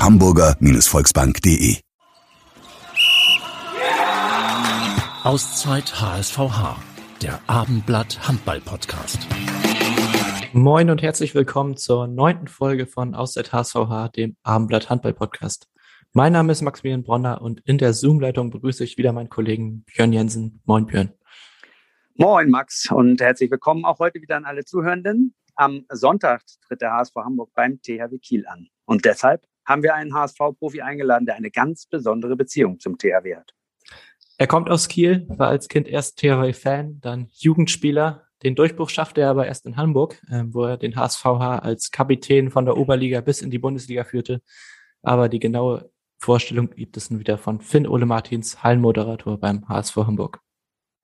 www.hamburger-volksbank.de Auszeit HSVH, der Abendblatt Handball Podcast. Moin und herzlich willkommen zur neunten Folge von Auszeit HSVH, dem Abendblatt Handball Podcast. Mein Name ist Maximilian Bronner und in der Zoom-Leitung begrüße ich wieder meinen Kollegen Björn Jensen. Moin Björn. Moin Max und herzlich willkommen auch heute wieder an alle Zuhörenden. Am Sonntag tritt der HSV Hamburg beim THW Kiel an. Und deshalb haben wir einen HSV-Profi eingeladen, der eine ganz besondere Beziehung zum THW hat. Er kommt aus Kiel, war als Kind erst THW-Fan, dann Jugendspieler. Den Durchbruch schaffte er aber erst in Hamburg, äh, wo er den HSVH als Kapitän von der Oberliga bis in die Bundesliga führte. Aber die genaue Vorstellung gibt es nun wieder von Finn Ole Martins, Hallenmoderator beim HSV Hamburg.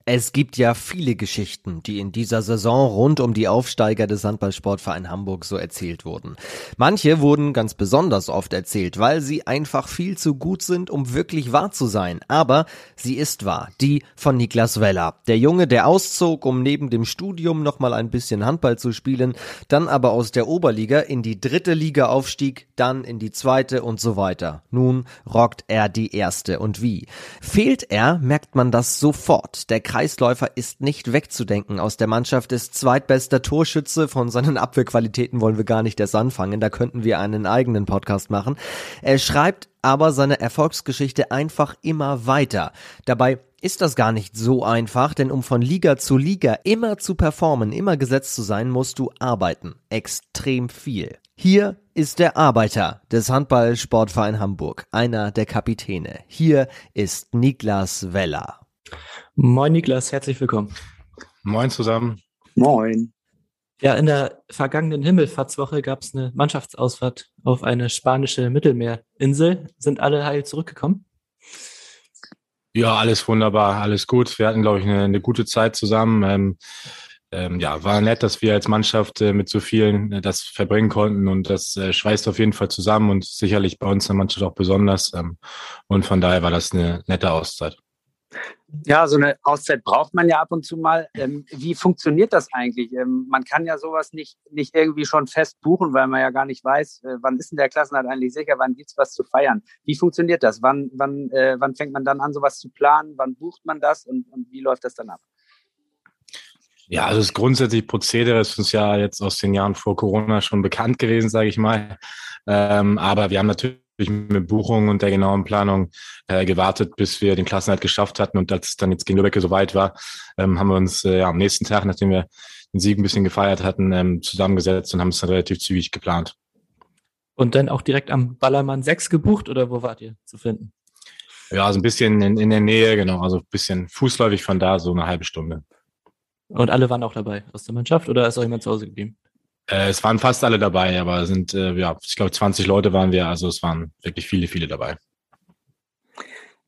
Es gibt ja viele Geschichten, die in dieser Saison rund um die Aufsteiger des Handballsportverein Hamburg so erzählt wurden. Manche wurden ganz besonders oft erzählt, weil sie einfach viel zu gut sind, um wirklich wahr zu sein. Aber sie ist wahr. Die von Niklas Weller. Der Junge, der auszog, um neben dem Studium nochmal ein bisschen Handball zu spielen, dann aber aus der Oberliga in die dritte Liga aufstieg, dann in die zweite und so weiter. Nun rockt er die erste. Und wie? Fehlt er, merkt man das sofort. Der Kreisläufer ist nicht wegzudenken. Aus der Mannschaft ist zweitbester Torschütze. Von seinen Abwehrqualitäten wollen wir gar nicht erst anfangen. Da könnten wir einen eigenen Podcast machen. Er schreibt aber seine Erfolgsgeschichte einfach immer weiter. Dabei ist das gar nicht so einfach, denn um von Liga zu Liga immer zu performen, immer gesetzt zu sein, musst du arbeiten. Extrem viel. Hier ist der Arbeiter des Handballsportverein Hamburg, einer der Kapitäne. Hier ist Niklas Weller. Moin Niklas, herzlich willkommen. Moin zusammen. Moin. Ja, in der vergangenen Himmelfahrtswoche gab es eine Mannschaftsausfahrt auf eine spanische Mittelmeerinsel. Sind alle heil zurückgekommen? Ja, alles wunderbar, alles gut. Wir hatten, glaube ich, eine, eine gute Zeit zusammen. Ähm, ähm, ja, war nett, dass wir als Mannschaft äh, mit so vielen äh, das verbringen konnten und das äh, schweißt auf jeden Fall zusammen und sicherlich bei uns in der Mannschaft auch besonders. Ähm, und von daher war das eine nette Auszeit. Ja, so eine Auszeit braucht man ja ab und zu mal. Ähm, wie funktioniert das eigentlich? Ähm, man kann ja sowas nicht, nicht irgendwie schon fest buchen, weil man ja gar nicht weiß, äh, wann ist denn der Klassenhalt eigentlich sicher, wann gibt's was zu feiern. Wie funktioniert das? Wann, wann, äh, wann fängt man dann an, sowas zu planen? Wann bucht man das und, und wie läuft das dann ab? Ja, also das grundsätzliche Prozedere ist uns ja jetzt aus den Jahren vor Corona schon bekannt gewesen, sage ich mal. Ähm, aber wir haben natürlich mit Buchung und der genauen Planung äh, gewartet, bis wir den Klassenhalt geschafft hatten. Und als es dann jetzt gegen Lübeck so weit war, ähm, haben wir uns äh, ja, am nächsten Tag, nachdem wir den Sieg ein bisschen gefeiert hatten, ähm, zusammengesetzt und haben es dann relativ zügig geplant. Und dann auch direkt am Ballermann 6 gebucht oder wo wart ihr zu finden? Ja, so ein bisschen in, in der Nähe, genau. Also ein bisschen fußläufig von da, so eine halbe Stunde. Und alle waren auch dabei aus der Mannschaft oder ist auch jemand zu Hause geblieben? Äh, es waren fast alle dabei, aber es sind, äh, ja, ich glaube, 20 Leute waren wir, also es waren wirklich viele, viele dabei.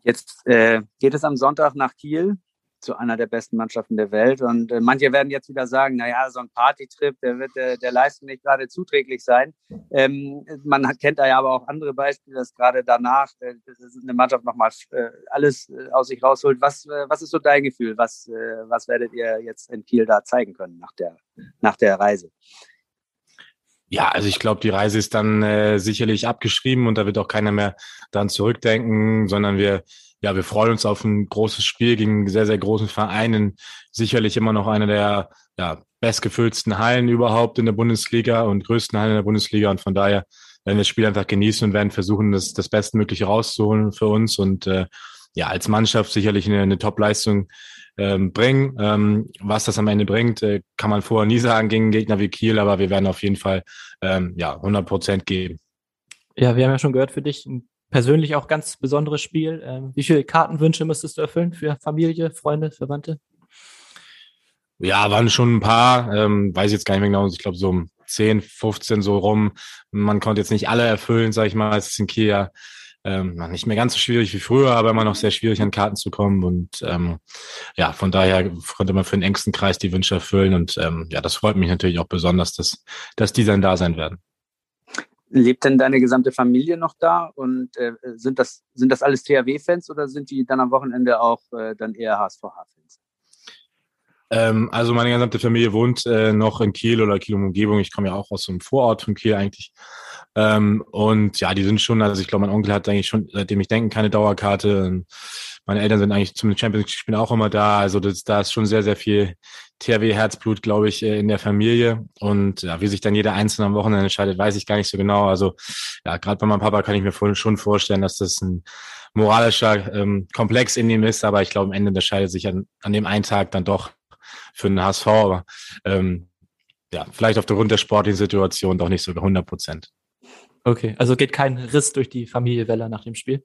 Jetzt äh, geht es am Sonntag nach Kiel zu einer der besten Mannschaften der Welt. Und äh, manche werden jetzt wieder sagen, naja, so ein Partytrip, der wird äh, der Leistung nicht gerade zuträglich sein. Ähm, man kennt da ja aber auch andere Beispiele, dass gerade danach äh, eine Mannschaft nochmal äh, alles äh, aus sich rausholt. Was, äh, was ist so dein Gefühl? Was, äh, was werdet ihr jetzt in Kiel da zeigen können nach der, nach der Reise? Ja, also ich glaube, die Reise ist dann äh, sicherlich abgeschrieben und da wird auch keiner mehr dran zurückdenken, sondern wir, ja, wir freuen uns auf ein großes Spiel gegen sehr, sehr großen Vereinen. Sicherlich immer noch eine der ja, bestgefüllten Hallen überhaupt in der Bundesliga und größten Hallen in der Bundesliga. Und von daher werden wir das Spiel einfach genießen und werden versuchen, das, das Bestmögliche rauszuholen für uns. Und äh, ja, als Mannschaft sicherlich eine, eine Top-Leistung ähm, bringen. Ähm, was das am Ende bringt, äh, kann man vorher nie sagen gegen Gegner wie Kiel, aber wir werden auf jeden Fall ähm, ja 100 Prozent geben. Ja, wir haben ja schon gehört für dich ein persönlich auch ganz besonderes Spiel. Ähm, wie viele Kartenwünsche müsstest du erfüllen für Familie, Freunde, Verwandte? Ja, waren schon ein paar. Ähm, weiß jetzt gar nicht mehr genau. Ich glaube so 10, 15 so rum. Man konnte jetzt nicht alle erfüllen, sag ich mal. Es ist in Kiel ja ähm, nicht mehr ganz so schwierig wie früher, aber immer noch sehr schwierig an Karten zu kommen. Und ähm, ja, von daher konnte man für den engsten Kreis die Wünsche erfüllen. Und ähm, ja, das freut mich natürlich auch besonders, dass, dass die dann da sein werden. Lebt denn deine gesamte Familie noch da? Und äh, sind, das, sind das alles THW-Fans oder sind die dann am Wochenende auch äh, dann eher HSVH-Fans? Ähm, also meine gesamte Familie wohnt äh, noch in Kiel oder Kiel Umgebung. Ich komme ja auch aus so einem Vorort von Kiel eigentlich. Ähm, und ja, die sind schon, also ich glaube, mein Onkel hat eigentlich schon, seitdem ich denke, keine Dauerkarte. Meine Eltern sind eigentlich zum Champions League-Spielen auch immer da. Also das, da ist schon sehr, sehr viel THW-Herzblut, glaube ich, äh, in der Familie. Und ja, wie sich dann jeder Einzelne am Wochenende entscheidet, weiß ich gar nicht so genau. Also ja, gerade bei meinem Papa kann ich mir schon vorstellen, dass das ein moralischer ähm, Komplex in ihm ist. Aber ich glaube, am Ende unterscheidet sich an, an dem einen Tag dann doch für den HSV. Aber ähm, ja, vielleicht aufgrund der sportlichen Situation doch nicht sogar 100 Prozent. Okay, also geht kein Riss durch die Familie Weller nach dem Spiel?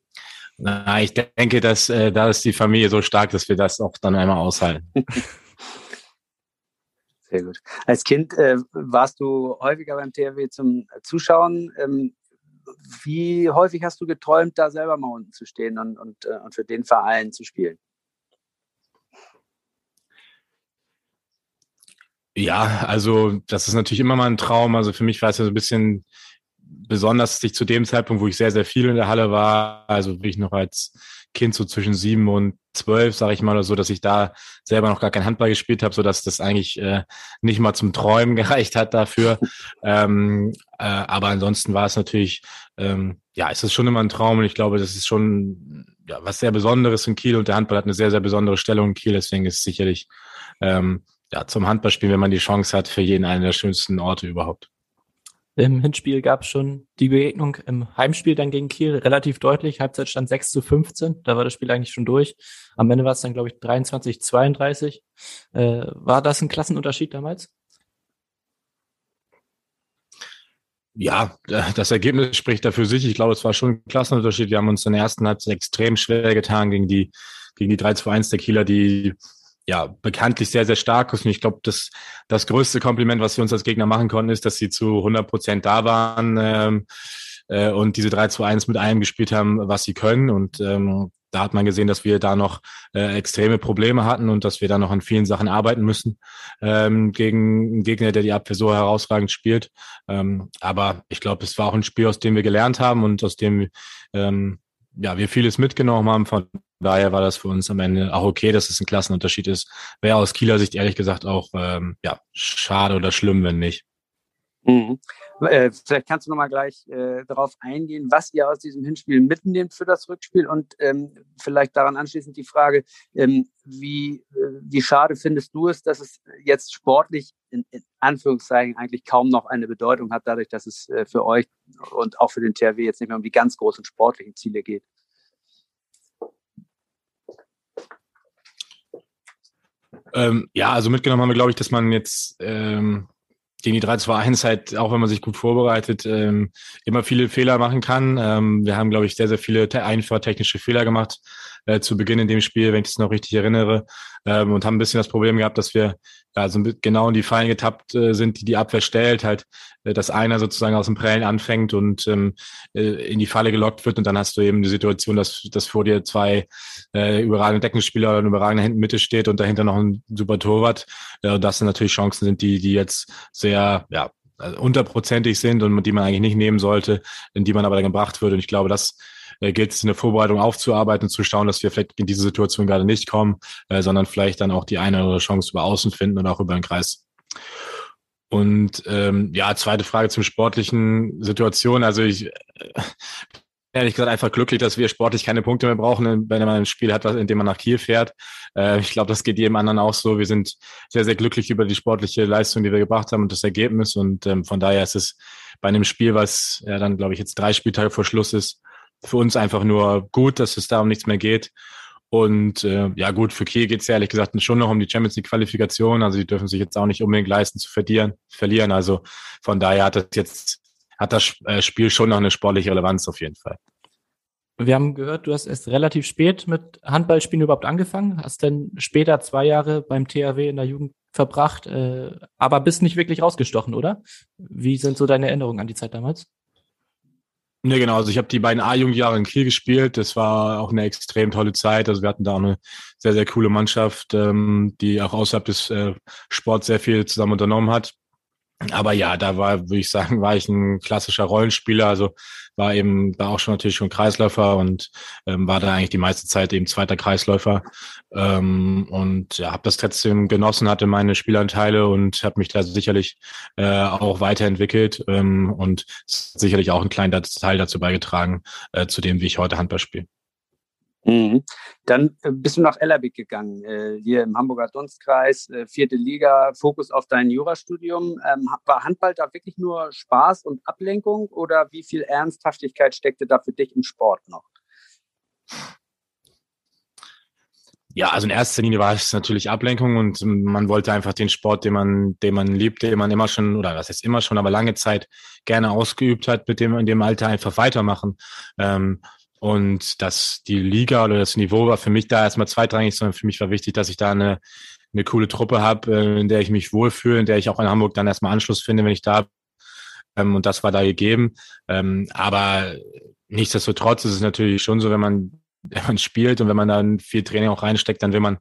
Na, ich denke, dass äh, da ist die Familie so stark, dass wir das auch dann einmal aushalten. Sehr gut. Als Kind äh, warst du häufiger beim THW zum Zuschauen. Ähm, wie häufig hast du geträumt, da selber mal unten zu stehen und, und, äh, und für den Verein zu spielen? Ja, also das ist natürlich immer mal ein Traum. Also für mich war es ja so ein bisschen besonders sich zu dem Zeitpunkt, wo ich sehr, sehr viel in der Halle war, also wie ich noch als Kind so zwischen sieben und zwölf, sage ich mal, oder so, dass ich da selber noch gar kein Handball gespielt habe, so dass das eigentlich äh, nicht mal zum Träumen gereicht hat dafür. ähm, äh, aber ansonsten war es natürlich, ähm, ja, es ist schon immer ein Traum und ich glaube, das ist schon ja, was sehr Besonderes in Kiel und der Handball hat eine sehr, sehr besondere Stellung in Kiel, deswegen ist es sicherlich ähm, ja, zum Handballspielen, wenn man die Chance hat, für jeden einen der schönsten Orte überhaupt. Im Hinspiel gab es schon die Begegnung im Heimspiel dann gegen Kiel relativ deutlich. Halbzeit stand 6 zu 15. Da war das Spiel eigentlich schon durch. Am Ende war es dann, glaube ich, 23, 32. Äh, war das ein Klassenunterschied damals? Ja, das Ergebnis spricht dafür sich. Ich glaube, es war schon ein Klassenunterschied. Wir haben uns in der ersten Halbzeit extrem schwer getan gegen die, gegen die 3 zu 1 der Kieler, die ja, bekanntlich sehr, sehr stark ist. Und ich glaube, das, das größte Kompliment, was wir uns als Gegner machen konnten, ist, dass sie zu 100 Prozent da waren ähm, äh, und diese 3 zu 1 mit allem gespielt haben, was sie können. Und ähm, da hat man gesehen, dass wir da noch äh, extreme Probleme hatten und dass wir da noch an vielen Sachen arbeiten müssen ähm, gegen einen Gegner, der die Abwehr so herausragend spielt. Ähm, aber ich glaube, es war auch ein Spiel, aus dem wir gelernt haben und aus dem ähm, ja, wir vieles mitgenommen haben. Von daher war das für uns am Ende auch okay, dass es ein Klassenunterschied ist. Wäre aus Kieler Sicht ehrlich gesagt auch ähm, ja, schade oder schlimm, wenn nicht. Mhm. Äh, vielleicht kannst du noch mal gleich äh, darauf eingehen, was ihr aus diesem Hinspiel mitnehmt für das Rückspiel und ähm, vielleicht daran anschließend die Frage, ähm, wie, äh, wie schade findest du es, dass es jetzt sportlich in, in, Anführungszeichen eigentlich kaum noch eine Bedeutung hat, dadurch, dass es äh, für euch und auch für den THW jetzt nicht mehr um die ganz großen sportlichen Ziele geht? Ähm, ja, also mitgenommen haben wir, glaube ich, dass man jetzt ähm, gegen die 3-2-1 halt, auch wenn man sich gut vorbereitet, ähm, immer viele Fehler machen kann. Ähm, wir haben, glaube ich, sehr, sehr viele einfach technische Fehler gemacht äh, zu Beginn in dem Spiel, wenn ich das noch richtig erinnere, ähm, und haben ein bisschen das Problem gehabt, dass wir also genau in die Fallen getappt äh, sind, die die Abwehr stellt, halt, äh, dass einer sozusagen aus dem Prellen anfängt und ähm, äh, in die Falle gelockt wird und dann hast du eben die Situation, dass, dass vor dir zwei äh, überragende Deckenspieler oder eine überragende hinten Mitte steht und dahinter noch ein super Torwart. Äh, und das sind natürlich Chancen sind, die, die jetzt sehr, ja, also unterprozentig sind und die man eigentlich nicht nehmen sollte, in die man aber dann gebracht wird. Und ich glaube, das äh, gilt es in der Vorbereitung aufzuarbeiten zu schauen, dass wir vielleicht in diese Situation gerade nicht kommen, äh, sondern vielleicht dann auch die eine oder andere Chance über Außen finden und auch über den Kreis. Und ähm, ja, zweite Frage zum sportlichen Situation. Also ich äh, ehrlich gesagt einfach glücklich, dass wir sportlich keine Punkte mehr brauchen, wenn man ein Spiel hat, in dem man nach Kiel fährt. Äh, ich glaube, das geht jedem anderen auch so. Wir sind sehr, sehr glücklich über die sportliche Leistung, die wir gebracht haben und das Ergebnis. Und ähm, von daher ist es bei einem Spiel, was ja dann, glaube ich, jetzt drei Spieltage vor Schluss ist, für uns einfach nur gut, dass es da um nichts mehr geht. Und äh, ja gut, für Kiel geht es ja ehrlich gesagt schon noch um die Champions League Qualifikation. Also die dürfen sich jetzt auch nicht unbedingt leisten zu verlieren. verlieren. Also von daher hat das jetzt hat das äh, Spiel schon noch eine sportliche Relevanz auf jeden Fall. Wir haben gehört, du hast erst relativ spät mit Handballspielen überhaupt angefangen, hast dann später zwei Jahre beim THW in der Jugend verbracht, äh, aber bist nicht wirklich rausgestochen, oder? Wie sind so deine Erinnerungen an die Zeit damals? Ne, genau. Also ich habe die beiden A-Jugendjahre in Kiel gespielt. Das war auch eine extrem tolle Zeit. Also wir hatten da auch eine sehr, sehr coole Mannschaft, ähm, die auch außerhalb des äh, Sports sehr viel zusammen unternommen hat. Aber ja, da war, würde ich sagen, war ich ein klassischer Rollenspieler. Also war eben da auch schon natürlich schon Kreisläufer und ähm, war da eigentlich die meiste Zeit eben zweiter Kreisläufer. Ähm, und ja, habe das trotzdem genossen, hatte meine Spielanteile und habe mich da sicherlich äh, auch weiterentwickelt ähm, und sicherlich auch einen kleinen Teil dazu beigetragen, äh, zu dem, wie ich heute Handball spiele. Mhm. Dann äh, bist du nach Ellerbeck gegangen, äh, hier im Hamburger Dunstkreis, äh, vierte Liga, Fokus auf dein Jurastudium. Ähm, war Handball da wirklich nur Spaß und Ablenkung oder wie viel Ernsthaftigkeit steckte da für dich im Sport noch? Ja, also in erster Linie war es natürlich Ablenkung und man wollte einfach den Sport, den man, den man liebt, den man immer schon, oder was heißt immer schon, aber lange Zeit gerne ausgeübt hat, mit dem in dem Alter einfach weitermachen. Ähm, und dass die Liga oder das Niveau war für mich da erstmal zweitrangig, sondern für mich war wichtig, dass ich da eine, eine coole Truppe habe, äh, in der ich mich wohlfühle, in der ich auch in Hamburg dann erstmal Anschluss finde, wenn ich da bin. Ähm, und das war da gegeben. Ähm, aber nichtsdestotrotz ist es natürlich schon so, wenn man, wenn man spielt und wenn man dann viel Training auch reinsteckt, dann will man,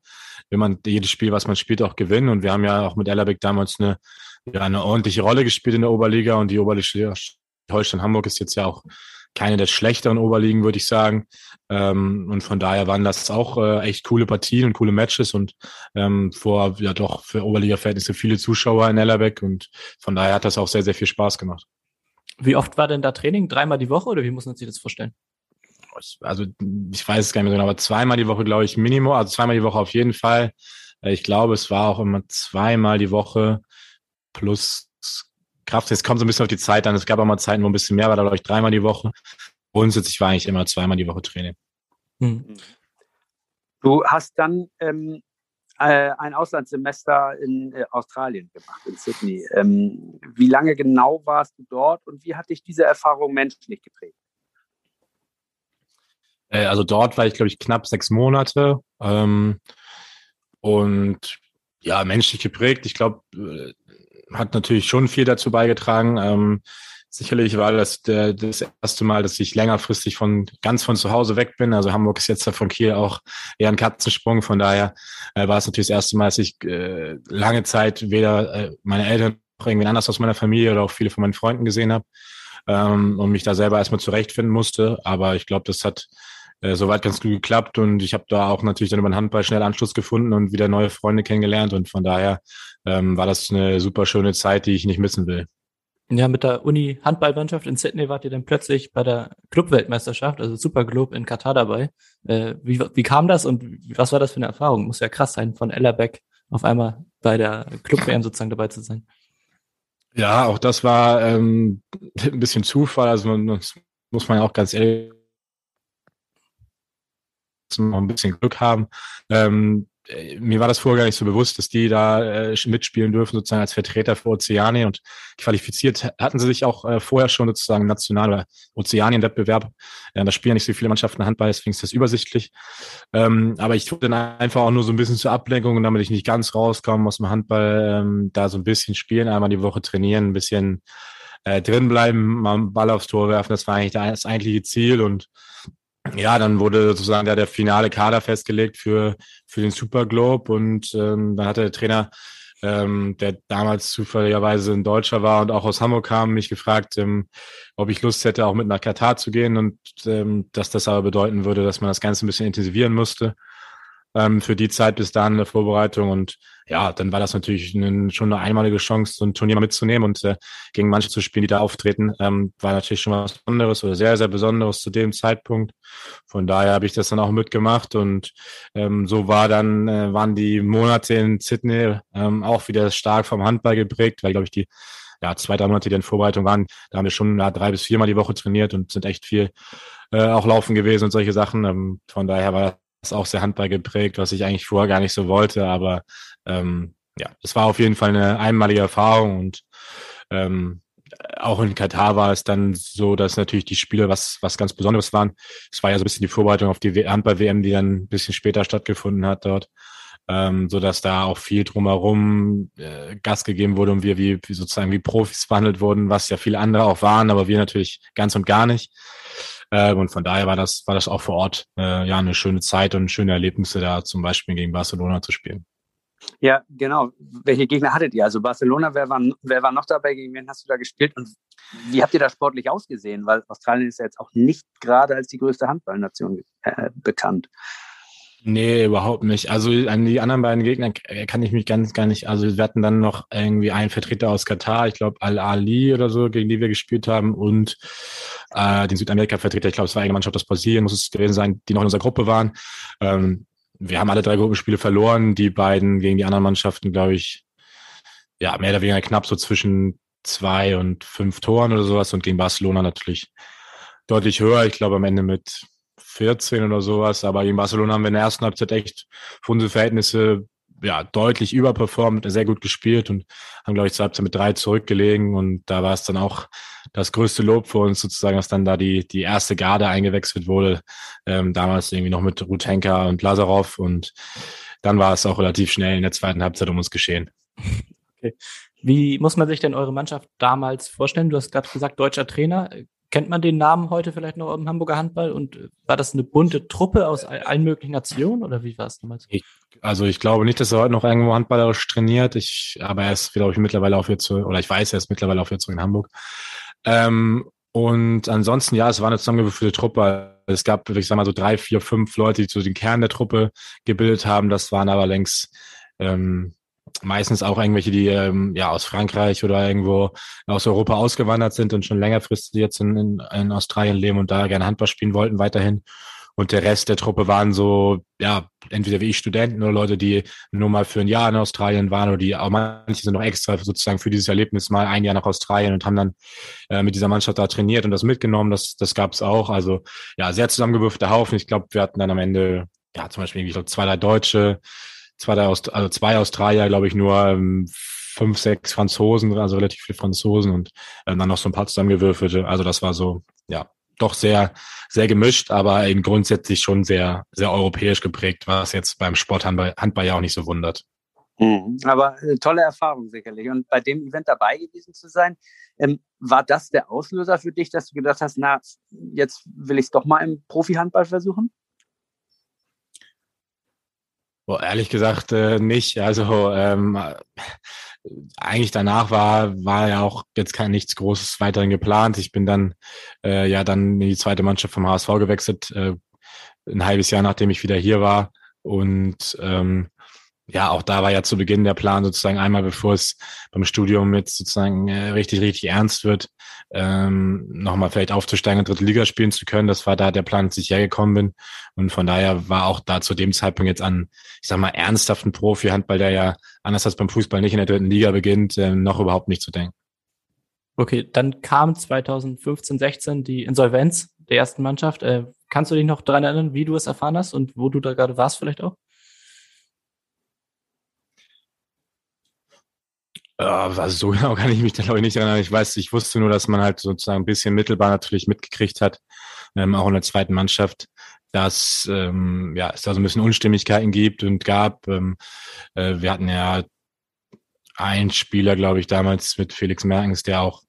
will man jedes Spiel, was man spielt, auch gewinnen. Und wir haben ja auch mit Ellerbeck damals eine, ja, eine ordentliche Rolle gespielt in der Oberliga und die Oberliga Holstein Hamburg ist jetzt ja auch keine der schlechteren Oberligen, würde ich sagen. Ähm, und von daher waren das auch äh, echt coole Partien und coole Matches und ähm, vor ja doch für Oberliga-Verhältnisse viele Zuschauer in Ellerbeck und von daher hat das auch sehr, sehr viel Spaß gemacht. Wie oft war denn da Training? Dreimal die Woche oder wie muss man sich das vorstellen? Also ich weiß es gar nicht mehr genau, aber zweimal die Woche, glaube ich, Minimum, also zweimal die Woche auf jeden Fall. Äh, ich glaube, es war auch immer zweimal die Woche plus Kraft. Es kommt so ein bisschen auf die Zeit an. Es gab auch mal Zeiten, wo ein bisschen mehr war, da glaube ich dreimal die Woche. Grundsätzlich war eigentlich immer zweimal die Woche Training. Hm. Du hast dann ähm, äh, ein Auslandssemester in äh, Australien gemacht, in Sydney. Ähm, wie lange genau warst du dort und wie hat dich diese Erfahrung menschlich geprägt? Äh, also dort war ich, glaube ich, knapp sechs Monate. Ähm, und ja, menschlich geprägt. Ich glaube, äh, hat natürlich schon viel dazu beigetragen. Ähm, sicherlich war das der, das erste Mal, dass ich längerfristig von ganz von zu Hause weg bin. Also Hamburg ist jetzt von Kiel auch eher ein Katzensprung. Von daher äh, war es natürlich das erste Mal, dass ich äh, lange Zeit weder äh, meine Eltern noch irgendwen anders aus meiner Familie oder auch viele von meinen Freunden gesehen habe ähm, und mich da selber erstmal zurechtfinden musste. Aber ich glaube, das hat äh, soweit ganz gut geklappt und ich habe da auch natürlich dann über den Handball schnell Anschluss gefunden und wieder neue Freunde kennengelernt und von daher ähm, war das eine super schöne Zeit, die ich nicht missen will. Ja, mit der Uni Handballmannschaft in Sydney wart ihr dann plötzlich bei der Clubweltmeisterschaft, also Super Globe in Katar dabei. Äh, wie, wie kam das und was war das für eine Erfahrung? Muss ja krass sein, von Ellerbeck auf einmal bei der Club-WM sozusagen dabei zu sein. Ja, auch das war ähm, ein bisschen Zufall. Also man, das muss man ja auch ganz ehrlich noch ein bisschen Glück haben. Ähm, äh, mir war das vorher gar nicht so bewusst, dass die da äh, mitspielen dürfen, sozusagen als Vertreter für Ozeanien und qualifiziert hatten sie sich auch äh, vorher schon sozusagen national Ozeanien-Wettbewerb. Ja, da spielen nicht so viele Mannschaften Handball, deswegen ist das übersichtlich. Ähm, aber ich tue dann einfach auch nur so ein bisschen zur Ablenkung, damit ich nicht ganz rauskomme aus dem Handball, ähm, da so ein bisschen spielen, einmal die Woche trainieren, ein bisschen äh, drin bleiben, mal einen Ball aufs Tor werfen. Das war eigentlich das eigentliche Ziel und ja, dann wurde sozusagen der, der finale Kader festgelegt für, für den Super Globe und ähm, dann hat der Trainer, ähm, der damals zufälligerweise ein Deutscher war und auch aus Hamburg kam, mich gefragt, ähm, ob ich Lust hätte, auch mit nach Katar zu gehen und ähm, dass das aber bedeuten würde, dass man das Ganze ein bisschen intensivieren musste ähm, für die Zeit bis dahin in der Vorbereitung. Und ja, dann war das natürlich ein, schon eine einmalige Chance, so ein Turnier mal mitzunehmen und äh, gegen manche zu spielen, die da auftreten. Ähm, war natürlich schon was Besonderes oder sehr, sehr Besonderes zu dem Zeitpunkt. Von daher habe ich das dann auch mitgemacht und ähm, so war dann, äh, waren die Monate in Sydney ähm, auch wieder stark vom Handball geprägt, weil, glaube ich, die ja, zwei, drei Monate, die in Vorbereitung waren, da haben wir schon ja, drei bis viermal die Woche trainiert und sind echt viel äh, auch laufen gewesen und solche Sachen. Ähm, von daher war ist auch sehr Handball was ich eigentlich vorher gar nicht so wollte, aber ähm, ja, es war auf jeden Fall eine einmalige Erfahrung und ähm, auch in Katar war es dann so, dass natürlich die Spiele was, was ganz Besonderes waren. Es war ja so ein bisschen die Vorbereitung auf die Handball-WM, die dann ein bisschen später stattgefunden hat dort. ähm, so dass da auch viel drumherum äh, Gas gegeben wurde und wir wie, wie sozusagen wie Profis behandelt wurden, was ja viele andere auch waren, aber wir natürlich ganz und gar nicht. Äh, und von daher war das, war das auch vor Ort äh, ja eine schöne Zeit und schöne Erlebnisse da zum Beispiel gegen Barcelona zu spielen. Ja, genau. Welche Gegner hattet ihr? Also Barcelona, wer war, wer war noch dabei? Gegen wen hast du da gespielt? Und wie habt ihr da sportlich ausgesehen? Weil Australien ist ja jetzt auch nicht gerade als die größte Handballnation äh, bekannt. Nee, überhaupt nicht. Also an die anderen beiden Gegner kann ich mich ganz gar nicht. Also wir hatten dann noch irgendwie einen Vertreter aus Katar, ich glaube Al-Ali oder so, gegen die wir gespielt haben und äh, den Südamerika-Vertreter, ich glaube, es war eine Mannschaft aus Brasilien, muss es gewesen sein, die noch in unserer Gruppe waren. Ähm, wir haben alle drei Gruppenspiele verloren. Die beiden gegen die anderen Mannschaften, glaube ich, ja, mehr oder weniger knapp so zwischen zwei und fünf Toren oder sowas und gegen Barcelona natürlich deutlich höher. Ich glaube am Ende mit 14 oder sowas. Aber gegen Barcelona haben wir in der ersten Halbzeit echt für unsere Verhältnisse ja, deutlich überperformt, sehr gut gespielt und haben, glaube ich, zur Halbzeit mit drei zurückgelegen. Und da war es dann auch das größte Lob für uns sozusagen, dass dann da die, die erste Garde eingewechselt wurde. Ähm, damals irgendwie noch mit Rutenka und Lazarov. Und dann war es auch relativ schnell in der zweiten Halbzeit um uns geschehen. Okay. Wie muss man sich denn eure Mannschaft damals vorstellen? Du hast gerade gesagt, deutscher Trainer. Kennt man den Namen heute vielleicht noch im Hamburger Handball? Und äh, war das eine bunte Truppe aus allen möglichen Nationen oder wie war es damals? Ich, also ich glaube nicht, dass er heute noch irgendwo handballerisch trainiert. Ich, aber er ist, glaube ich, mittlerweile auch jetzt, oder ich weiß, er ist mittlerweile auch jetzt in Hamburg. Ähm, und ansonsten, ja, es war eine zusammengewürfelte Truppe. Es gab, ich sag mal, so drei, vier, fünf Leute, die zu den Kern der Truppe gebildet haben. Das waren aber längst ähm, meistens auch irgendwelche, die ähm, ja aus Frankreich oder irgendwo aus Europa ausgewandert sind und schon längerfristig jetzt in, in, in Australien leben und da gerne Handball spielen wollten weiterhin. Und der Rest der Truppe waren so, ja, entweder wie ich Studenten oder Leute, die nur mal für ein Jahr in Australien waren oder die auch manche sind noch extra sozusagen für dieses Erlebnis mal ein Jahr nach Australien und haben dann äh, mit dieser Mannschaft da trainiert und das mitgenommen. Das, das gab es auch. Also ja, sehr zusammengewürfelter Haufen. Ich glaube, wir hatten dann am Ende, ja, zum Beispiel ich glaube, zwei, drei Deutsche, zwei, drei Aust also zwei Australier, glaube ich, nur ähm, fünf, sechs Franzosen, also relativ viele Franzosen und äh, dann noch so ein paar zusammengewürfelte. Also das war so, ja, doch sehr, sehr gemischt, aber eben grundsätzlich schon sehr, sehr europäisch geprägt, was jetzt beim Sporthandball Handball ja auch nicht so wundert. Mhm. Aber äh, tolle Erfahrung sicherlich. Und bei dem Event dabei gewesen zu sein, ähm, war das der Auslöser für dich, dass du gedacht hast, na, jetzt will ich es doch mal im Profi-Handball versuchen? Boah, ehrlich gesagt äh, nicht. Also ähm, eigentlich danach war war ja auch jetzt kein nichts Großes weiterhin geplant. Ich bin dann äh, ja dann in die zweite Mannschaft vom HSV gewechselt, äh, ein halbes Jahr nachdem ich wieder hier war und ähm, ja, auch da war ja zu Beginn der Plan sozusagen einmal, bevor es beim Studium jetzt sozusagen äh, richtig, richtig ernst wird, ähm, nochmal vielleicht aufzusteigen und dritte Liga spielen zu können. Das war da der Plan, als ich hergekommen bin. Und von daher war auch da zu dem Zeitpunkt jetzt an, ich sag mal, ernsthaften Profi-Handball, der ja anders als beim Fußball nicht in der dritten Liga beginnt, äh, noch überhaupt nicht zu denken. Okay, dann kam 2015, 16 die Insolvenz der ersten Mannschaft. Äh, kannst du dich noch daran erinnern, wie du es erfahren hast und wo du da gerade warst vielleicht auch? Also so genau kann ich mich da glaube ich nicht erinnern. Ich weiß, ich wusste nur, dass man halt sozusagen ein bisschen mittelbar natürlich mitgekriegt hat, ähm, auch in der zweiten Mannschaft, dass ähm, ja, es da so ein bisschen Unstimmigkeiten gibt und gab. Ähm, äh, wir hatten ja einen Spieler, glaube ich, damals mit Felix Merkens, der auch,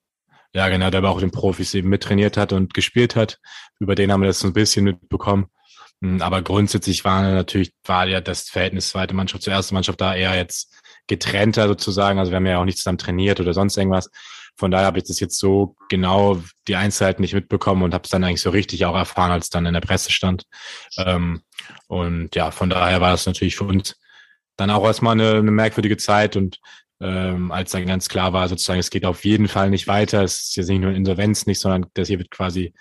ja genau, der aber auch den Profis eben mittrainiert hat und gespielt hat. Über den haben wir das so ein bisschen mitbekommen. Hm, aber grundsätzlich war natürlich, war ja das Verhältnis zweite Mannschaft zur ersten Mannschaft da eher jetzt getrennter sozusagen. Also wir haben ja auch nicht zusammen trainiert oder sonst irgendwas. Von daher habe ich das jetzt so genau die Einzelheiten nicht mitbekommen und habe es dann eigentlich so richtig auch erfahren, als dann in der Presse stand. Ähm, und ja, von daher war das natürlich für uns dann auch erstmal eine, eine merkwürdige Zeit und ähm, als dann ganz klar war, sozusagen, es geht auf jeden Fall nicht weiter. Es ist jetzt nicht nur Insolvenz nicht, sondern das hier wird quasi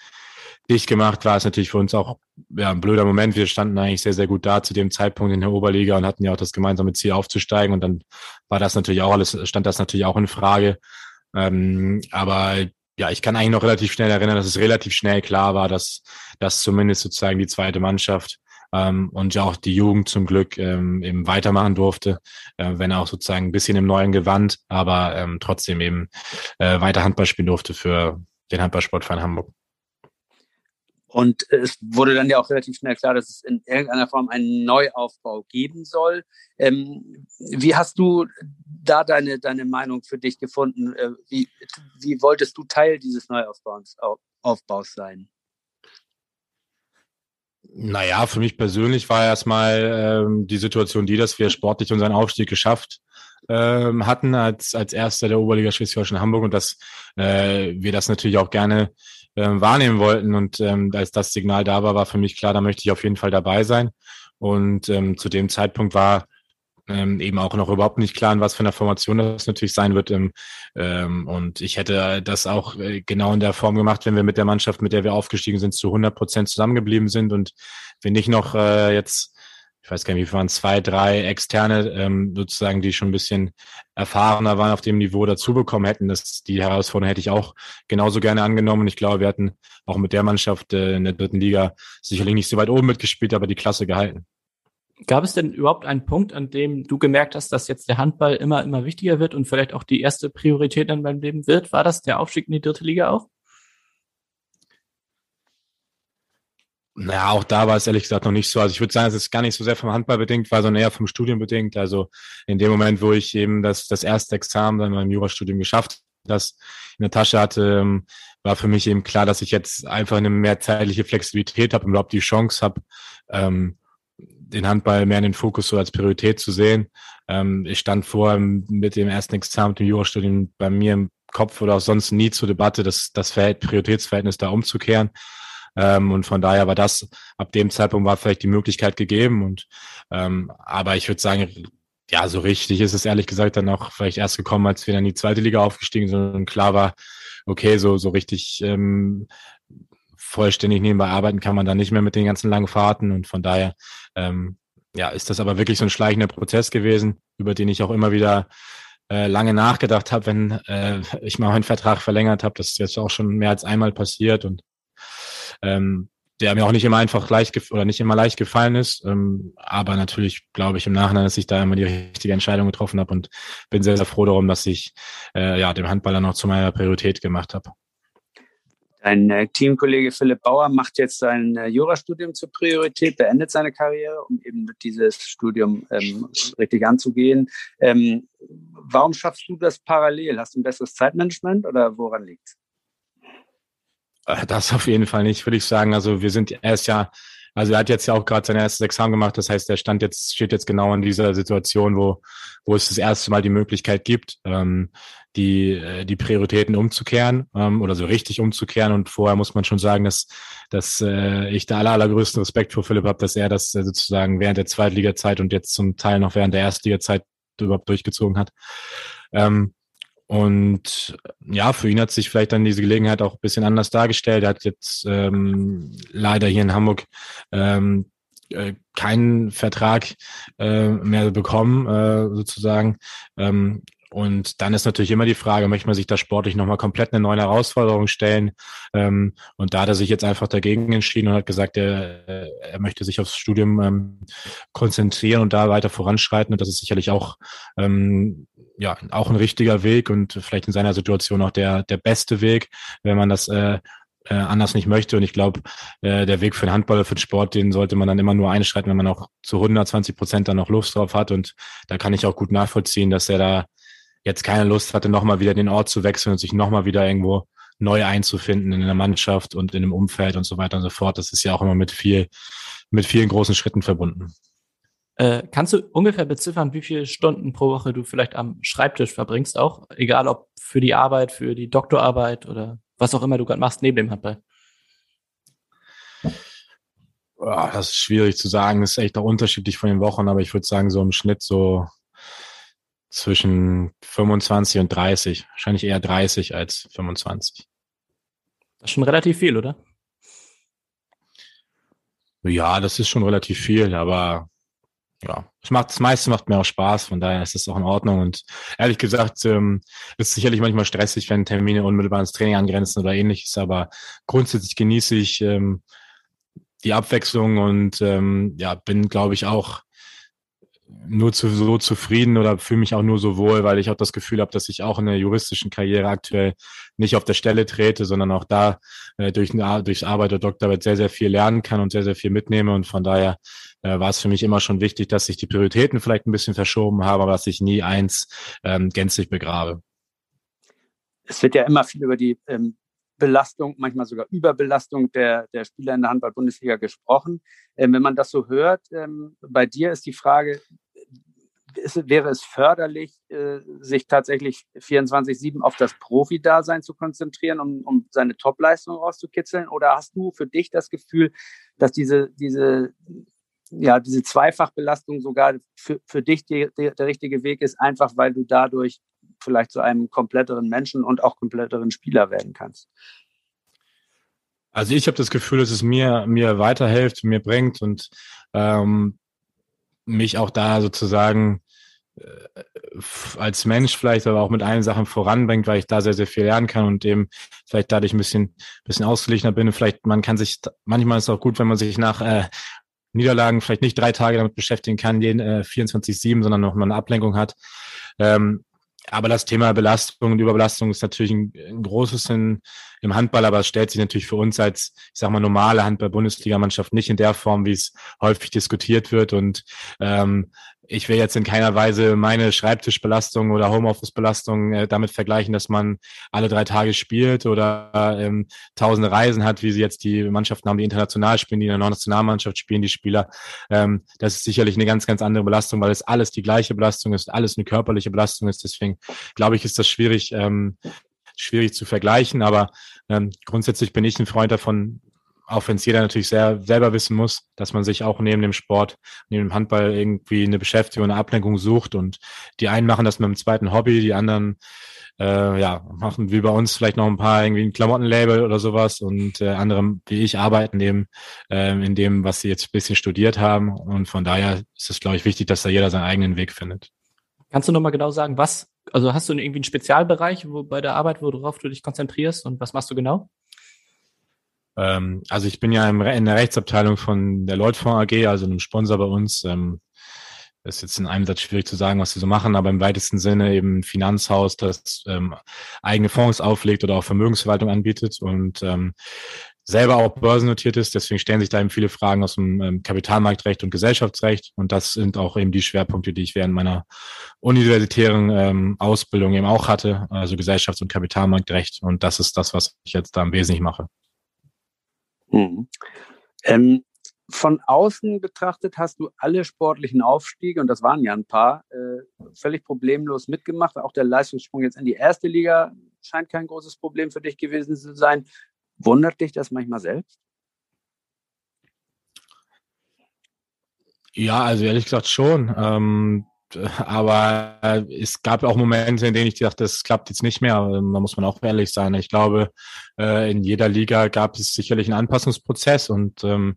dicht gemacht, war es natürlich für uns auch ja, ein blöder Moment. Wir standen eigentlich sehr, sehr gut da zu dem Zeitpunkt in der Oberliga und hatten ja auch das gemeinsame Ziel aufzusteigen. Und dann war das natürlich auch alles, stand das natürlich auch in Frage. Ähm, aber ja, ich kann eigentlich noch relativ schnell erinnern, dass es relativ schnell klar war, dass, dass zumindest sozusagen die zweite Mannschaft ähm, und ja auch die Jugend zum Glück ähm, eben weitermachen durfte, äh, wenn auch sozusagen ein bisschen im neuen Gewand, aber ähm, trotzdem eben äh, weiter Handball spielen durfte für den Handballsportverein Hamburg. Und es wurde dann ja auch relativ schnell klar, dass es in irgendeiner Form einen Neuaufbau geben soll. Ähm, wie hast du da deine, deine Meinung für dich gefunden? Äh, wie, wie wolltest du Teil dieses Neuaufbaus Aufbaus sein? Naja, für mich persönlich war erstmal ähm, die Situation die, dass wir sportlich unseren Aufstieg geschafft ähm, hatten als, als Erster der Oberliga Schleswig-Holstein Hamburg und dass äh, wir das natürlich auch gerne ähm, wahrnehmen wollten. Und ähm, als das Signal da war, war für mich klar, da möchte ich auf jeden Fall dabei sein. Und ähm, zu dem Zeitpunkt war ähm, eben auch noch überhaupt nicht klar, in was für einer Formation das natürlich sein wird. Ähm, ähm, und ich hätte das auch äh, genau in der Form gemacht, wenn wir mit der Mannschaft, mit der wir aufgestiegen sind, zu 100 Prozent zusammengeblieben sind und wir nicht noch äh, jetzt ich weiß gar nicht, wie waren zwei, drei externe ähm, sozusagen, die schon ein bisschen erfahrener waren auf dem Niveau dazu bekommen hätten. Das, die Herausforderung hätte ich auch genauso gerne angenommen. Ich glaube, wir hatten auch mit der Mannschaft äh, in der dritten Liga sicherlich nicht so weit oben mitgespielt, aber die Klasse gehalten. Gab es denn überhaupt einen Punkt, an dem du gemerkt hast, dass jetzt der Handball immer, immer wichtiger wird und vielleicht auch die erste Priorität in deinem Leben wird? War das der Aufstieg in die dritte Liga auch? Naja, auch da war es ehrlich gesagt noch nicht so. Also ich würde sagen, es ist gar nicht so sehr vom Handball bedingt, war, sondern eher vom Studium bedingt. Also in dem Moment, wo ich eben das, das erste Examen dann beim Jurastudium geschafft, das in der Tasche hatte, ähm, war für mich eben klar, dass ich jetzt einfach eine mehr zeitliche Flexibilität habe und überhaupt die Chance habe, ähm, den Handball mehr in den Fokus so als Priorität zu sehen. Ähm, ich stand vor mit dem ersten Examen, mit dem Jurastudium bei mir im Kopf oder auch sonst nie zur Debatte, das, das Prioritätsverhältnis da umzukehren. Ähm, und von daher war das, ab dem Zeitpunkt war vielleicht die Möglichkeit gegeben. Und ähm, aber ich würde sagen, ja, so richtig ist es ehrlich gesagt dann auch vielleicht erst gekommen, als wir dann in die zweite Liga aufgestiegen sind und klar war, okay, so, so richtig ähm, vollständig nebenbei arbeiten kann man dann nicht mehr mit den ganzen langen Fahrten. Und von daher ähm, ja, ist das aber wirklich so ein schleichender Prozess gewesen, über den ich auch immer wieder äh, lange nachgedacht habe, wenn äh, ich mal meinen Vertrag verlängert habe. Das ist jetzt auch schon mehr als einmal passiert und ähm, der mir auch nicht immer einfach leicht oder nicht immer leicht gefallen ist. Ähm, aber natürlich glaube ich im Nachhinein, dass ich da immer die richtige Entscheidung getroffen habe und bin sehr, sehr froh darum, dass ich äh, ja dem Handballer noch zu meiner Priorität gemacht habe. Dein äh, Teamkollege Philipp Bauer macht jetzt sein äh, Jurastudium zur Priorität, beendet seine Karriere, um eben dieses Studium ähm, richtig anzugehen. Ähm, warum schaffst du das parallel? Hast du ein besseres Zeitmanagement oder woran liegt das auf jeden Fall nicht, würde ich sagen. Also wir sind erst ja, also er hat jetzt ja auch gerade sein erstes Examen gemacht. Das heißt, er stand jetzt, steht jetzt genau in dieser Situation, wo, wo es das erste Mal die Möglichkeit gibt, ähm, die, äh, die Prioritäten umzukehren ähm, oder so richtig umzukehren. Und vorher muss man schon sagen, dass, dass äh, ich da aller, allergrößten Respekt vor Philipp habe, dass er das äh, sozusagen während der Zweitliga-Zeit und jetzt zum Teil noch während der Erstliga-Zeit überhaupt durchgezogen hat. Ähm, und ja, für ihn hat sich vielleicht dann diese Gelegenheit auch ein bisschen anders dargestellt. Er hat jetzt ähm, leider hier in Hamburg ähm, äh, keinen Vertrag äh, mehr bekommen, äh, sozusagen. Ähm, und dann ist natürlich immer die Frage, möchte man sich da sportlich nochmal komplett eine neue Herausforderung stellen? Ähm, und da hat er sich jetzt einfach dagegen entschieden und hat gesagt, er, er möchte sich aufs Studium ähm, konzentrieren und da weiter voranschreiten. Und das ist sicherlich auch, ähm, ja, auch ein richtiger Weg und vielleicht in seiner Situation auch der, der beste Weg, wenn man das äh, äh, anders nicht möchte. Und ich glaube, äh, der Weg für den Handball, für den Sport, den sollte man dann immer nur einschreiten, wenn man auch zu 120 Prozent dann noch Lust drauf hat. Und da kann ich auch gut nachvollziehen, dass er da jetzt keine Lust hatte, nochmal wieder den Ort zu wechseln und sich nochmal wieder irgendwo neu einzufinden in der Mannschaft und in dem Umfeld und so weiter und so fort. Das ist ja auch immer mit viel, mit vielen großen Schritten verbunden. Äh, kannst du ungefähr beziffern, wie viele Stunden pro Woche du vielleicht am Schreibtisch verbringst, auch? Egal ob für die Arbeit, für die Doktorarbeit oder was auch immer du gerade machst neben dem Handball? Oh, das ist schwierig zu sagen. Das ist echt auch unterschiedlich von den Wochen, aber ich würde sagen, so im Schnitt so zwischen 25 und 30. Wahrscheinlich eher 30 als 25. Das ist schon relativ viel, oder? Ja, das ist schon relativ viel, aber ja, es macht, das meiste macht mir auch Spaß, von daher ist es auch in Ordnung. Und ehrlich gesagt, ähm, ist sicherlich manchmal stressig, wenn Termine unmittelbar ins Training angrenzen oder ähnliches, aber grundsätzlich genieße ich ähm, die Abwechslung und ähm, ja, bin, glaube ich, auch nur zu, so zufrieden oder fühle mich auch nur so wohl, weil ich auch das Gefühl habe, dass ich auch in der juristischen Karriere aktuell nicht auf der Stelle trete, sondern auch da äh, durch, durch Arbeit Doktorarbeit sehr, sehr viel lernen kann und sehr, sehr viel mitnehme. Und von daher äh, war es für mich immer schon wichtig, dass ich die Prioritäten vielleicht ein bisschen verschoben habe, aber dass ich nie eins ähm, gänzlich begrabe. Es wird ja immer viel über die ähm, Belastung, manchmal sogar Überbelastung der, der Spieler in der Handball-Bundesliga gesprochen. Ähm, wenn man das so hört, ähm, bei dir ist die Frage, ist, wäre es förderlich, äh, sich tatsächlich 24-7 auf das Profi-Dasein zu konzentrieren, um, um seine Top-Leistung rauszukitzeln? Oder hast du für dich das Gefühl, dass diese, diese, ja, diese Zweifachbelastung sogar für, für dich die, die, der richtige Weg ist, einfach weil du dadurch vielleicht zu einem kompletteren Menschen und auch kompletteren Spieler werden kannst? Also ich habe das Gefühl, dass es mir mir weiterhilft, mir bringt und ähm, mich auch da sozusagen äh, als Mensch vielleicht aber auch mit allen Sachen voranbringt, weil ich da sehr, sehr viel lernen kann und eben vielleicht dadurch ein bisschen, bisschen ausgeglichener bin. Vielleicht, man kann sich, manchmal ist es auch gut, wenn man sich nach äh, Niederlagen vielleicht nicht drei Tage damit beschäftigen kann, jeden äh, 24-7, sondern noch mal eine Ablenkung hat. Ähm, aber das Thema Belastung und Überbelastung ist natürlich ein, ein großes in, im Handball, aber es stellt sich natürlich für uns als, ich sag mal, normale Handball-Bundesligamannschaft nicht in der Form, wie es häufig diskutiert wird. Und ähm, ich will jetzt in keiner Weise meine Schreibtischbelastung oder Homeoffice-Belastung äh, damit vergleichen, dass man alle drei Tage spielt oder ähm, tausende Reisen hat, wie sie jetzt die Mannschaften haben, die international spielen, die in der Nationalmannschaft spielen, die Spieler. Ähm, das ist sicherlich eine ganz, ganz andere Belastung, weil es alles die gleiche Belastung ist, alles eine körperliche Belastung ist. Deswegen glaube ich, ist das schwierig, ähm, schwierig zu vergleichen. Aber ähm, grundsätzlich bin ich ein Freund davon, auch wenn es jeder natürlich sehr selber wissen muss, dass man sich auch neben dem Sport, neben dem Handball irgendwie eine Beschäftigung, eine Ablenkung sucht. Und die einen machen das mit einem zweiten Hobby, die anderen äh, ja, machen wie bei uns vielleicht noch ein paar irgendwie ein Klamottenlabel oder sowas und äh, andere wie ich arbeiten dem, äh, in dem, was sie jetzt ein bisschen studiert haben. Und von daher ist es, glaube ich, wichtig, dass da jeder seinen eigenen Weg findet. Kannst du nochmal genau sagen, was, also hast du irgendwie einen Spezialbereich wo, bei der Arbeit, worauf du dich konzentrierst und was machst du genau? Ähm, also ich bin ja im, in der Rechtsabteilung von der Leutfonds AG, also einem Sponsor bei uns. Ähm, ist jetzt in einem Satz schwierig zu sagen, was sie so machen, aber im weitesten Sinne eben ein Finanzhaus, das ähm, eigene Fonds auflegt oder auch Vermögensverwaltung anbietet und ähm, selber auch börsennotiert ist. Deswegen stellen sich da eben viele Fragen aus dem ähm, Kapitalmarktrecht und Gesellschaftsrecht. Und das sind auch eben die Schwerpunkte, die ich während meiner universitären ähm, Ausbildung eben auch hatte, also Gesellschafts- und Kapitalmarktrecht. Und das ist das, was ich jetzt da im Wesentlichen mache. Mhm. Ähm, von außen betrachtet hast du alle sportlichen Aufstiege, und das waren ja ein paar, äh, völlig problemlos mitgemacht. Auch der Leistungssprung jetzt in die erste Liga scheint kein großes Problem für dich gewesen zu sein. Wundert dich das manchmal selbst? Ja, also ehrlich gesagt schon. Ähm, aber es gab auch Momente, in denen ich dachte, das klappt jetzt nicht mehr. Da muss man auch ehrlich sein. Ich glaube, äh, in jeder Liga gab es sicherlich einen Anpassungsprozess und ähm,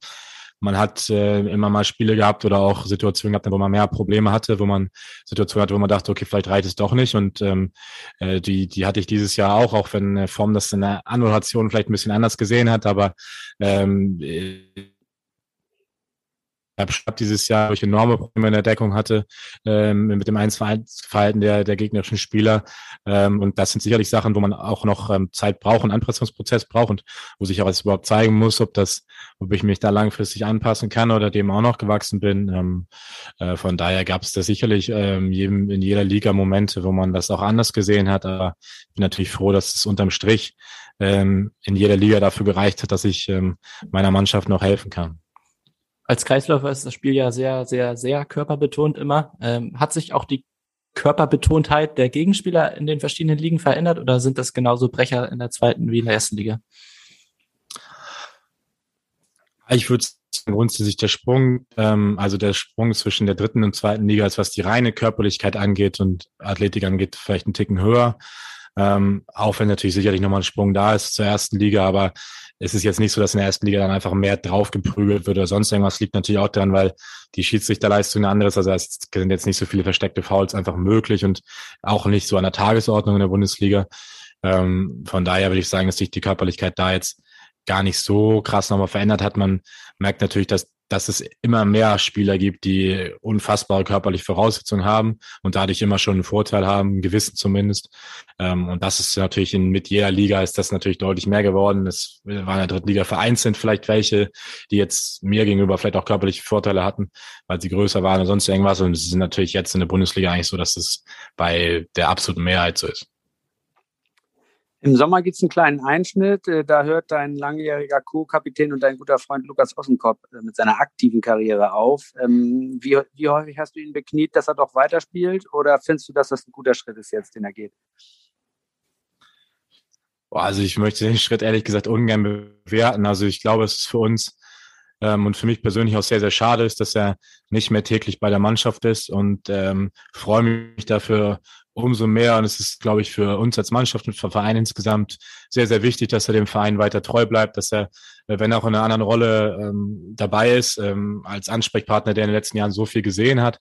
man hat äh, immer mal Spiele gehabt oder auch Situationen gehabt, wo man mehr Probleme hatte, wo man Situationen hatte, wo man dachte, okay, vielleicht reicht es doch nicht. Und ähm, äh, die, die hatte ich dieses Jahr auch, auch wenn Form das in der Annotation vielleicht ein bisschen anders gesehen hat, aber ähm, Stab dieses Jahr durch enorme Probleme in der Deckung hatte ähm, mit dem Einsverhalten der, der gegnerischen Spieler. Ähm, und das sind sicherlich Sachen, wo man auch noch ähm, Zeit braucht, einen Anpassungsprozess braucht und wo sich auch überhaupt zeigen muss, ob das, ob ich mich da langfristig anpassen kann oder dem auch noch gewachsen bin. Ähm, äh, von daher gab es da sicherlich ähm, jedem, in jeder Liga Momente, wo man das auch anders gesehen hat. Aber ich bin natürlich froh, dass es unterm Strich ähm, in jeder Liga dafür gereicht hat, dass ich ähm, meiner Mannschaft noch helfen kann als Kreisläufer ist das Spiel ja sehr, sehr, sehr körperbetont immer. Ähm, hat sich auch die Körperbetontheit der Gegenspieler in den verschiedenen Ligen verändert oder sind das genauso Brecher in der zweiten wie in der ersten Liga? Ich würde grundsätzlich der Sprung, ähm, also der Sprung zwischen der dritten und zweiten Liga ist, was die reine Körperlichkeit angeht und Athletik angeht, vielleicht einen Ticken höher. Ähm, auch wenn natürlich sicherlich nochmal ein Sprung da ist zur ersten Liga, aber es ist jetzt nicht so, dass in der ersten Liga dann einfach mehr drauf geprügelt wird oder sonst irgendwas. Liegt natürlich auch daran, weil die Schiedsrichterleistung eine andere ist. Also es sind jetzt nicht so viele versteckte Fouls einfach möglich und auch nicht so an der Tagesordnung in der Bundesliga. Ähm, von daher würde ich sagen, dass sich die Körperlichkeit da jetzt gar nicht so krass nochmal verändert hat. Man merkt natürlich, dass dass es immer mehr Spieler gibt, die unfassbare körperliche Voraussetzungen haben und dadurch immer schon einen Vorteil haben, einen gewissen zumindest. Ähm, und das ist natürlich in, mit jeder Liga ist das natürlich deutlich mehr geworden. Es waren in der dritten Liga vereinzelt vielleicht welche, die jetzt mir gegenüber vielleicht auch körperliche Vorteile hatten, weil sie größer waren oder sonst irgendwas. Und es ist natürlich jetzt in der Bundesliga eigentlich so, dass es bei der absoluten Mehrheit so ist. Im Sommer gibt es einen kleinen Einschnitt. Äh, da hört dein langjähriger Co-Kapitän und dein guter Freund Lukas Ossenkopf äh, mit seiner aktiven Karriere auf. Ähm, wie, wie häufig hast du ihn bekniet, dass er doch weiterspielt? Oder findest du, dass das ein guter Schritt ist jetzt, den er geht? also ich möchte den Schritt ehrlich gesagt ungern bewerten. Also ich glaube, es ist für uns ähm, und für mich persönlich auch sehr, sehr schade ist, dass er nicht mehr täglich bei der Mannschaft ist und ähm, freue mich dafür umso mehr. Und es ist, glaube ich, für uns als Mannschaft und für Verein insgesamt sehr, sehr wichtig, dass er dem Verein weiter treu bleibt, dass er, äh, wenn er auch in einer anderen Rolle ähm, dabei ist, ähm, als Ansprechpartner, der in den letzten Jahren so viel gesehen hat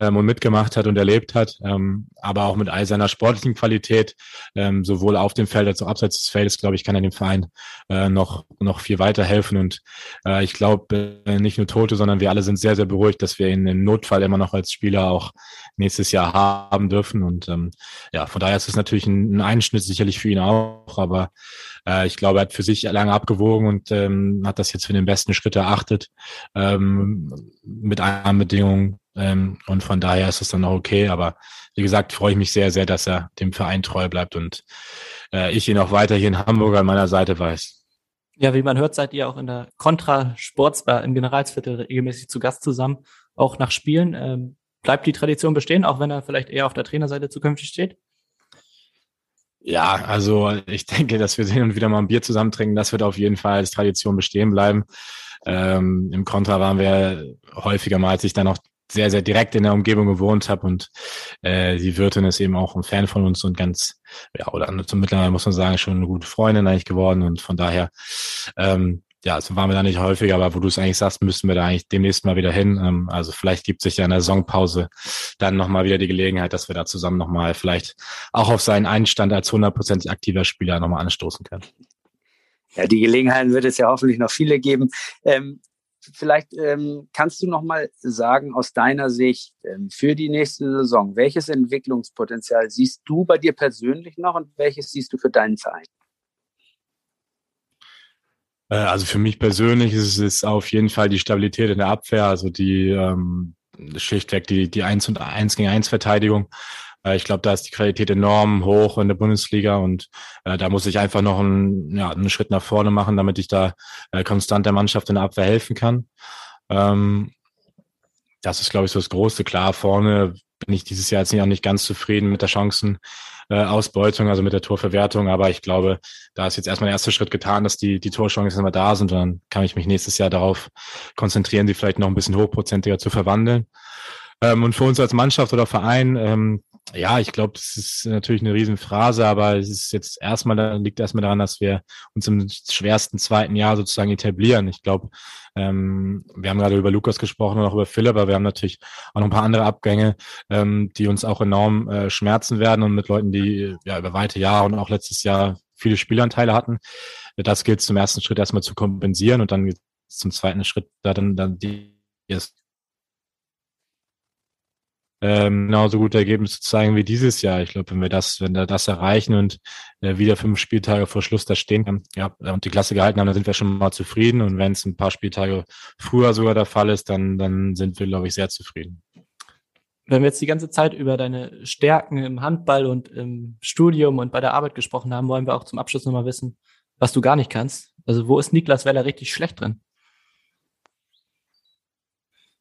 ähm, und mitgemacht hat und erlebt hat, ähm, aber auch mit all seiner sportlichen Qualität, ähm, sowohl auf dem Feld als auch abseits des Feldes, glaube ich, kann er dem Verein äh, noch, noch viel weiterhelfen. Und äh, ich glaube, äh, nicht nur Tote, sondern wir alle sind sehr, sehr beruhigt, dass wir ihn im Notfall immer noch als Spieler auch nächstes Jahr haben dürfen. Und ähm, ja, von daher ist es natürlich ein, ein Einschnitt sicherlich für ihn auch, aber äh, ich glaube, er hat für sich lange abgewogen und ähm, hat das jetzt für den besten Schritt erachtet ähm, mit allen Bedingungen. Ähm, und von daher ist es dann auch okay. Aber wie gesagt, freue ich mich sehr, sehr, dass er dem Verein treu bleibt und äh, ich ihn auch weiter hier in Hamburg an meiner Seite weiß. Ja, wie man hört, seid ihr auch in der Contra Sportsbar im Generalsviertel regelmäßig zu Gast zusammen, auch nach Spielen. Ähm, bleibt die Tradition bestehen, auch wenn er vielleicht eher auf der Trainerseite zukünftig steht? Ja, also ich denke, dass wir hin und wieder mal ein Bier zusammen trinken, das wird auf jeden Fall als Tradition bestehen bleiben. Ähm, Im Kontra waren wir häufiger mal, als ich dann auch sehr, sehr direkt in der Umgebung gewohnt habe und äh, die Wirtin ist eben auch ein Fan von uns und ganz, ja, oder zum mittlerweile muss man sagen, schon eine gute Freundin eigentlich geworden und von daher ähm, ja, also waren wir da nicht häufiger, aber wo du es eigentlich sagst, müssen wir da eigentlich demnächst mal wieder hin. Ähm, also vielleicht gibt sich ja in der Saisonpause dann nochmal wieder die Gelegenheit, dass wir da zusammen nochmal vielleicht auch auf seinen Einstand als hundertprozentig aktiver Spieler nochmal anstoßen können. Ja, die Gelegenheiten wird es ja hoffentlich noch viele geben. Ähm, vielleicht ähm, kannst du noch mal sagen aus deiner Sicht ähm, für die nächste Saison, welches Entwicklungspotenzial siehst du bei dir persönlich noch und welches siehst du für deinen Verein? Äh, also für mich persönlich ist es auf jeden Fall die Stabilität in der Abwehr, also die ähm, schlichtweg die, die 1 und 1 gegen 1 Verteidigung. Äh, ich glaube, da ist die Qualität enorm hoch in der Bundesliga und äh, da muss ich einfach noch einen, ja, einen Schritt nach vorne machen, damit ich da äh, konstant der Mannschaft in der Abwehr helfen kann. Ähm, das ist, glaube ich, so das Große. Klar, vorne bin ich dieses Jahr jetzt auch nicht ganz zufrieden mit der Chancen, äh, Ausbeutung, also mit der Torverwertung. Aber ich glaube, da ist jetzt erstmal der erste Schritt getan, dass die, die Torchancen immer da sind. Und dann kann ich mich nächstes Jahr darauf konzentrieren, sie vielleicht noch ein bisschen hochprozentiger zu verwandeln. Ähm, und für uns als Mannschaft oder Verein, ähm, ja, ich glaube, das ist natürlich eine Riesenphrase, aber es ist jetzt erstmal, liegt erstmal daran, dass wir uns im schwersten zweiten Jahr sozusagen etablieren. Ich glaube, ähm, wir haben gerade über Lukas gesprochen und auch über Philipp, aber wir haben natürlich auch noch ein paar andere Abgänge, ähm, die uns auch enorm äh, schmerzen werden und mit Leuten, die ja über weite Jahre und auch letztes Jahr viele Spielanteile hatten. Das gilt zum ersten Schritt erstmal zu kompensieren und dann zum zweiten Schritt da dann, dann die ähm, genauso gute Ergebnisse zeigen wie dieses Jahr. Ich glaube, wenn wir das, wenn wir das erreichen und äh, wieder fünf Spieltage vor Schluss da stehen ja, und die Klasse gehalten haben, dann sind wir schon mal zufrieden. Und wenn es ein paar Spieltage früher sogar der Fall ist, dann, dann sind wir, glaube ich, sehr zufrieden. Wenn wir jetzt die ganze Zeit über deine Stärken im Handball und im Studium und bei der Arbeit gesprochen haben, wollen wir auch zum Abschluss nochmal wissen, was du gar nicht kannst. Also wo ist Niklas Weller richtig schlecht drin?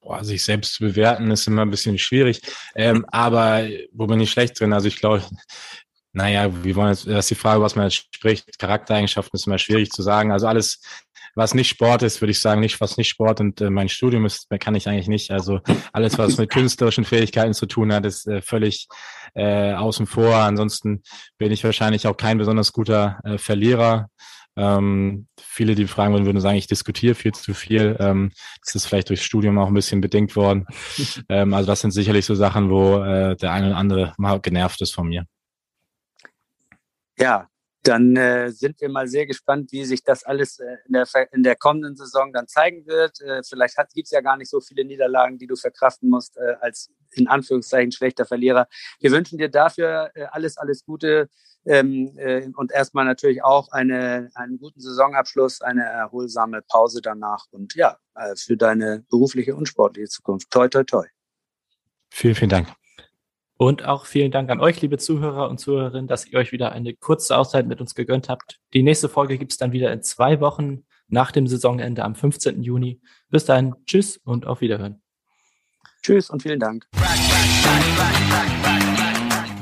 Boah, sich selbst zu bewerten ist immer ein bisschen schwierig. Ähm, aber wo bin ich schlecht drin? Also ich glaube, naja, wir wollen jetzt, das ist die Frage, was man jetzt spricht. Charaktereigenschaften ist immer schwierig zu sagen. Also alles, was nicht Sport ist, würde ich sagen, nicht was nicht Sport und äh, mein Studium ist, kann ich eigentlich nicht. Also alles, was mit künstlerischen Fähigkeiten zu tun hat, ist äh, völlig äh, außen vor. Ansonsten bin ich wahrscheinlich auch kein besonders guter äh, Verlierer. Ähm, viele, die fragen würden, würden sagen, ich diskutiere viel zu viel. Ähm, das ist vielleicht durchs Studium auch ein bisschen bedingt worden. ähm, also das sind sicherlich so Sachen, wo äh, der eine oder andere mal genervt ist von mir. Ja, dann äh, sind wir mal sehr gespannt, wie sich das alles äh, in, der, in der kommenden Saison dann zeigen wird. Äh, vielleicht gibt es ja gar nicht so viele Niederlagen, die du verkraften musst äh, als in Anführungszeichen schlechter Verlierer. Wir wünschen dir dafür äh, alles, alles Gute ähm, äh, und erstmal natürlich auch eine, einen guten Saisonabschluss, eine erholsame Pause danach und ja, äh, für deine berufliche und sportliche Zukunft. Toi, toi, toi. Vielen, vielen Dank. Und auch vielen Dank an euch, liebe Zuhörer und Zuhörerinnen, dass ihr euch wieder eine kurze Auszeit mit uns gegönnt habt. Die nächste Folge gibt's dann wieder in zwei Wochen nach dem Saisonende am 15. Juni. Bis dahin, tschüss und auf Wiederhören. Tschüss und vielen Dank.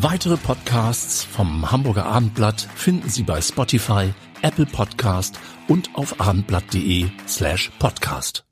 Weitere Podcasts vom Hamburger Abendblatt finden Sie bei Spotify, Apple Podcast und auf abendblatt.de slash podcast.